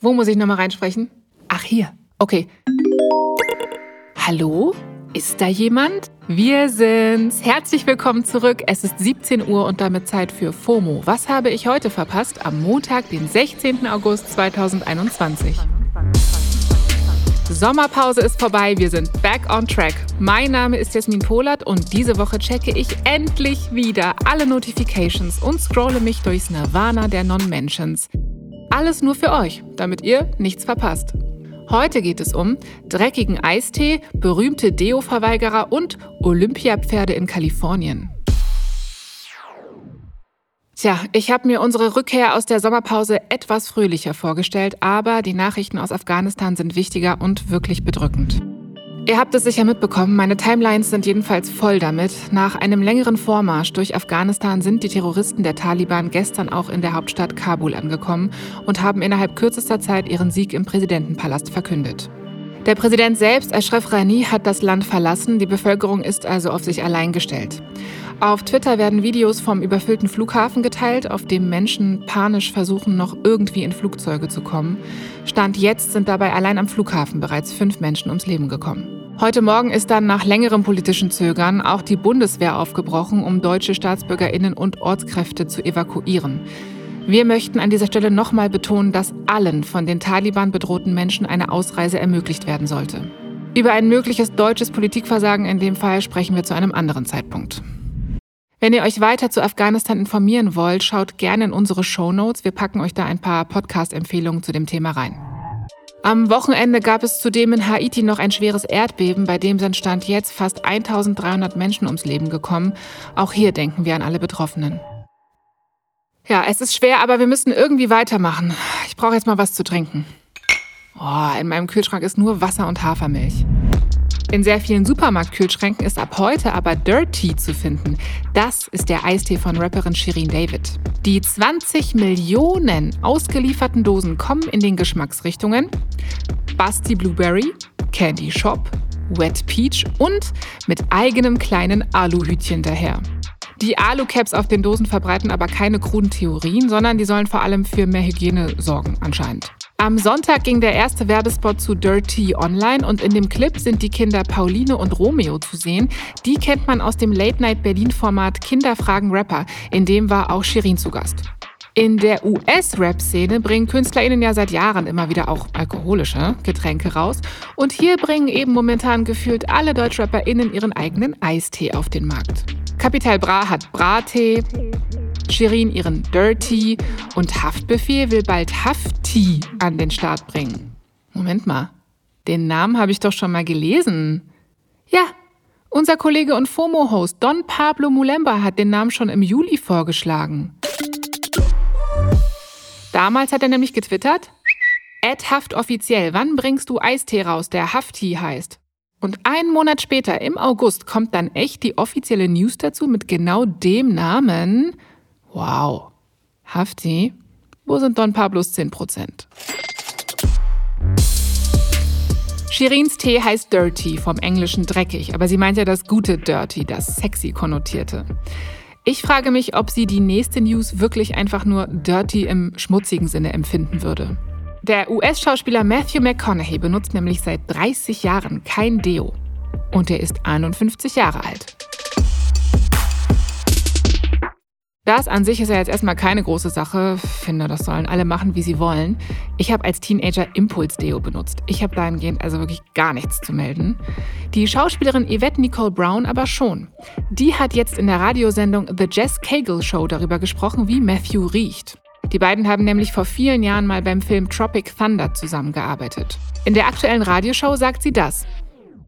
Wo muss ich nochmal reinsprechen? Ach, hier. Okay. Hallo? Ist da jemand? Wir sind's. Herzlich willkommen zurück. Es ist 17 Uhr und damit Zeit für FOMO. Was habe ich heute verpasst? Am Montag, den 16. August 2021. Sommerpause ist vorbei, wir sind back on track. Mein Name ist Jasmin Polat und diese Woche checke ich endlich wieder alle Notifications und scrolle mich durchs Nirvana der Non-Mentions. Alles nur für euch, damit ihr nichts verpasst. Heute geht es um dreckigen Eistee, berühmte Deo-Verweigerer und Olympiapferde in Kalifornien. Tja, ich habe mir unsere Rückkehr aus der Sommerpause etwas fröhlicher vorgestellt, aber die Nachrichten aus Afghanistan sind wichtiger und wirklich bedrückend. Ihr habt es sicher mitbekommen, meine Timelines sind jedenfalls voll damit. Nach einem längeren Vormarsch durch Afghanistan sind die Terroristen der Taliban gestern auch in der Hauptstadt Kabul angekommen und haben innerhalb kürzester Zeit ihren Sieg im Präsidentenpalast verkündet. Der Präsident selbst, Ashraf Rani, hat das Land verlassen. Die Bevölkerung ist also auf sich allein gestellt. Auf Twitter werden Videos vom überfüllten Flughafen geteilt, auf dem Menschen panisch versuchen, noch irgendwie in Flugzeuge zu kommen. Stand jetzt sind dabei allein am Flughafen bereits fünf Menschen ums Leben gekommen. Heute Morgen ist dann nach längerem politischen Zögern auch die Bundeswehr aufgebrochen, um deutsche Staatsbürgerinnen und Ortskräfte zu evakuieren. Wir möchten an dieser Stelle nochmal betonen, dass allen von den Taliban bedrohten Menschen eine Ausreise ermöglicht werden sollte. Über ein mögliches deutsches Politikversagen in dem Fall sprechen wir zu einem anderen Zeitpunkt. Wenn ihr euch weiter zu Afghanistan informieren wollt, schaut gerne in unsere Show Notes. Wir packen euch da ein paar Podcast-Empfehlungen zu dem Thema rein. Am Wochenende gab es zudem in Haiti noch ein schweres Erdbeben, bei dem sind Stand jetzt fast 1300 Menschen ums Leben gekommen. Auch hier denken wir an alle Betroffenen. Ja, es ist schwer, aber wir müssen irgendwie weitermachen. Ich brauche jetzt mal was zu trinken. Oh, in meinem Kühlschrank ist nur Wasser und Hafermilch. In sehr vielen Supermarktkühlschränken ist ab heute aber Dirty zu finden. Das ist der Eistee von Rapperin Shirin David. Die 20 Millionen ausgelieferten Dosen kommen in den Geschmacksrichtungen Basti Blueberry, Candy Shop, Wet Peach und mit eigenem kleinen Aluhütchen daher. Die Alu-Caps auf den Dosen verbreiten aber keine kruden Theorien, sondern die sollen vor allem für mehr Hygiene sorgen, anscheinend. Am Sonntag ging der erste Werbespot zu Dirty online und in dem Clip sind die Kinder Pauline und Romeo zu sehen. Die kennt man aus dem Late-Night-Berlin-Format Kinderfragen Rapper. In dem war auch Shirin zu Gast. In der US-Rap-Szene bringen KünstlerInnen ja seit Jahren immer wieder auch alkoholische Getränke raus. Und hier bringen eben momentan gefühlt alle DeutschrapperInnen ihren eigenen Eistee auf den Markt. Capital Bra hat Brattee, Shirin ihren Dirty und Haftbefehl will bald Hafti an den Start bringen. Moment mal, den Namen habe ich doch schon mal gelesen. Ja, unser Kollege und FOMO-Host Don Pablo Mulemba hat den Namen schon im Juli vorgeschlagen. Damals hat er nämlich getwittert, Ed Haft offiziell, wann bringst du Eistee raus, der Hafti heißt? Und einen Monat später, im August, kommt dann echt die offizielle News dazu mit genau dem Namen. Wow. Hafti, wo sind Don Pablos 10% Shirins Tee heißt Dirty, vom Englischen dreckig, aber sie meint ja das gute Dirty, das sexy konnotierte. Ich frage mich, ob sie die nächste News wirklich einfach nur dirty im schmutzigen Sinne empfinden würde. Der US-Schauspieler Matthew McConaughey benutzt nämlich seit 30 Jahren kein Deo. Und er ist 51 Jahre alt. Das an sich ist ja jetzt erstmal keine große Sache. Ich finde, das sollen alle machen, wie sie wollen. Ich habe als Teenager Impuls-Deo benutzt. Ich habe dahingehend also wirklich gar nichts zu melden. Die Schauspielerin Yvette Nicole Brown aber schon. Die hat jetzt in der Radiosendung The Jess Cagle Show darüber gesprochen, wie Matthew riecht. Die beiden haben nämlich vor vielen Jahren mal beim Film Tropic Thunder zusammengearbeitet. In der aktuellen Radioshow sagt sie das.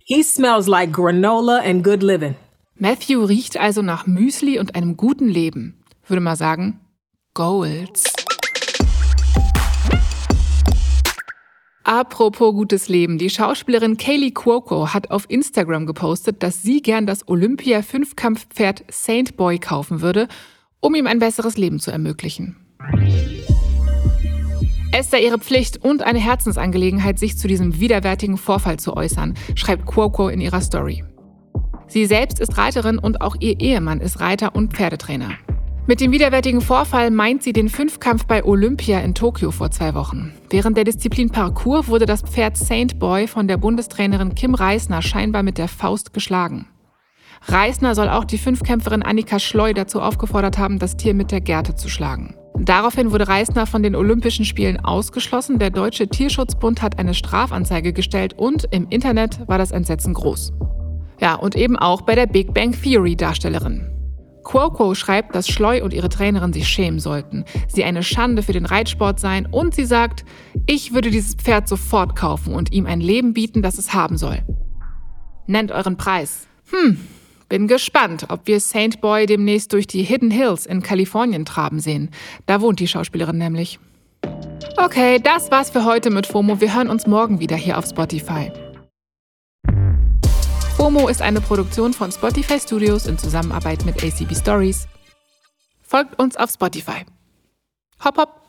He smells like granola and good living. Matthew riecht also nach Müsli und einem guten Leben würde mal sagen, Goals. Apropos gutes Leben. Die Schauspielerin Kaylee Cuoco hat auf Instagram gepostet, dass sie gern das Olympia-Fünfkampfpferd Saint Boy kaufen würde, um ihm ein besseres Leben zu ermöglichen. Es sei ihre Pflicht und eine Herzensangelegenheit, sich zu diesem widerwärtigen Vorfall zu äußern, schreibt Cuoco in ihrer Story. Sie selbst ist Reiterin und auch ihr Ehemann ist Reiter und Pferdetrainer. Mit dem widerwärtigen Vorfall meint sie den Fünfkampf bei Olympia in Tokio vor zwei Wochen. Während der Disziplin Parkour wurde das Pferd Saint Boy von der Bundestrainerin Kim Reisner scheinbar mit der Faust geschlagen. Reisner soll auch die Fünfkämpferin Annika Schleu dazu aufgefordert haben, das Tier mit der Gerte zu schlagen. Daraufhin wurde Reisner von den Olympischen Spielen ausgeschlossen. Der Deutsche Tierschutzbund hat eine Strafanzeige gestellt und im Internet war das Entsetzen groß. Ja, und eben auch bei der Big Bang Theory Darstellerin. Quoco schreibt, dass Schleu und ihre Trainerin sich schämen sollten, sie eine Schande für den Reitsport seien und sie sagt, ich würde dieses Pferd sofort kaufen und ihm ein Leben bieten, das es haben soll. Nennt euren Preis. Hm, bin gespannt, ob wir Saint Boy demnächst durch die Hidden Hills in Kalifornien traben sehen. Da wohnt die Schauspielerin nämlich. Okay, das war's für heute mit FOMO. Wir hören uns morgen wieder hier auf Spotify. FOMO ist eine Produktion von Spotify Studios in Zusammenarbeit mit ACB Stories. Folgt uns auf Spotify. Hopp hopp!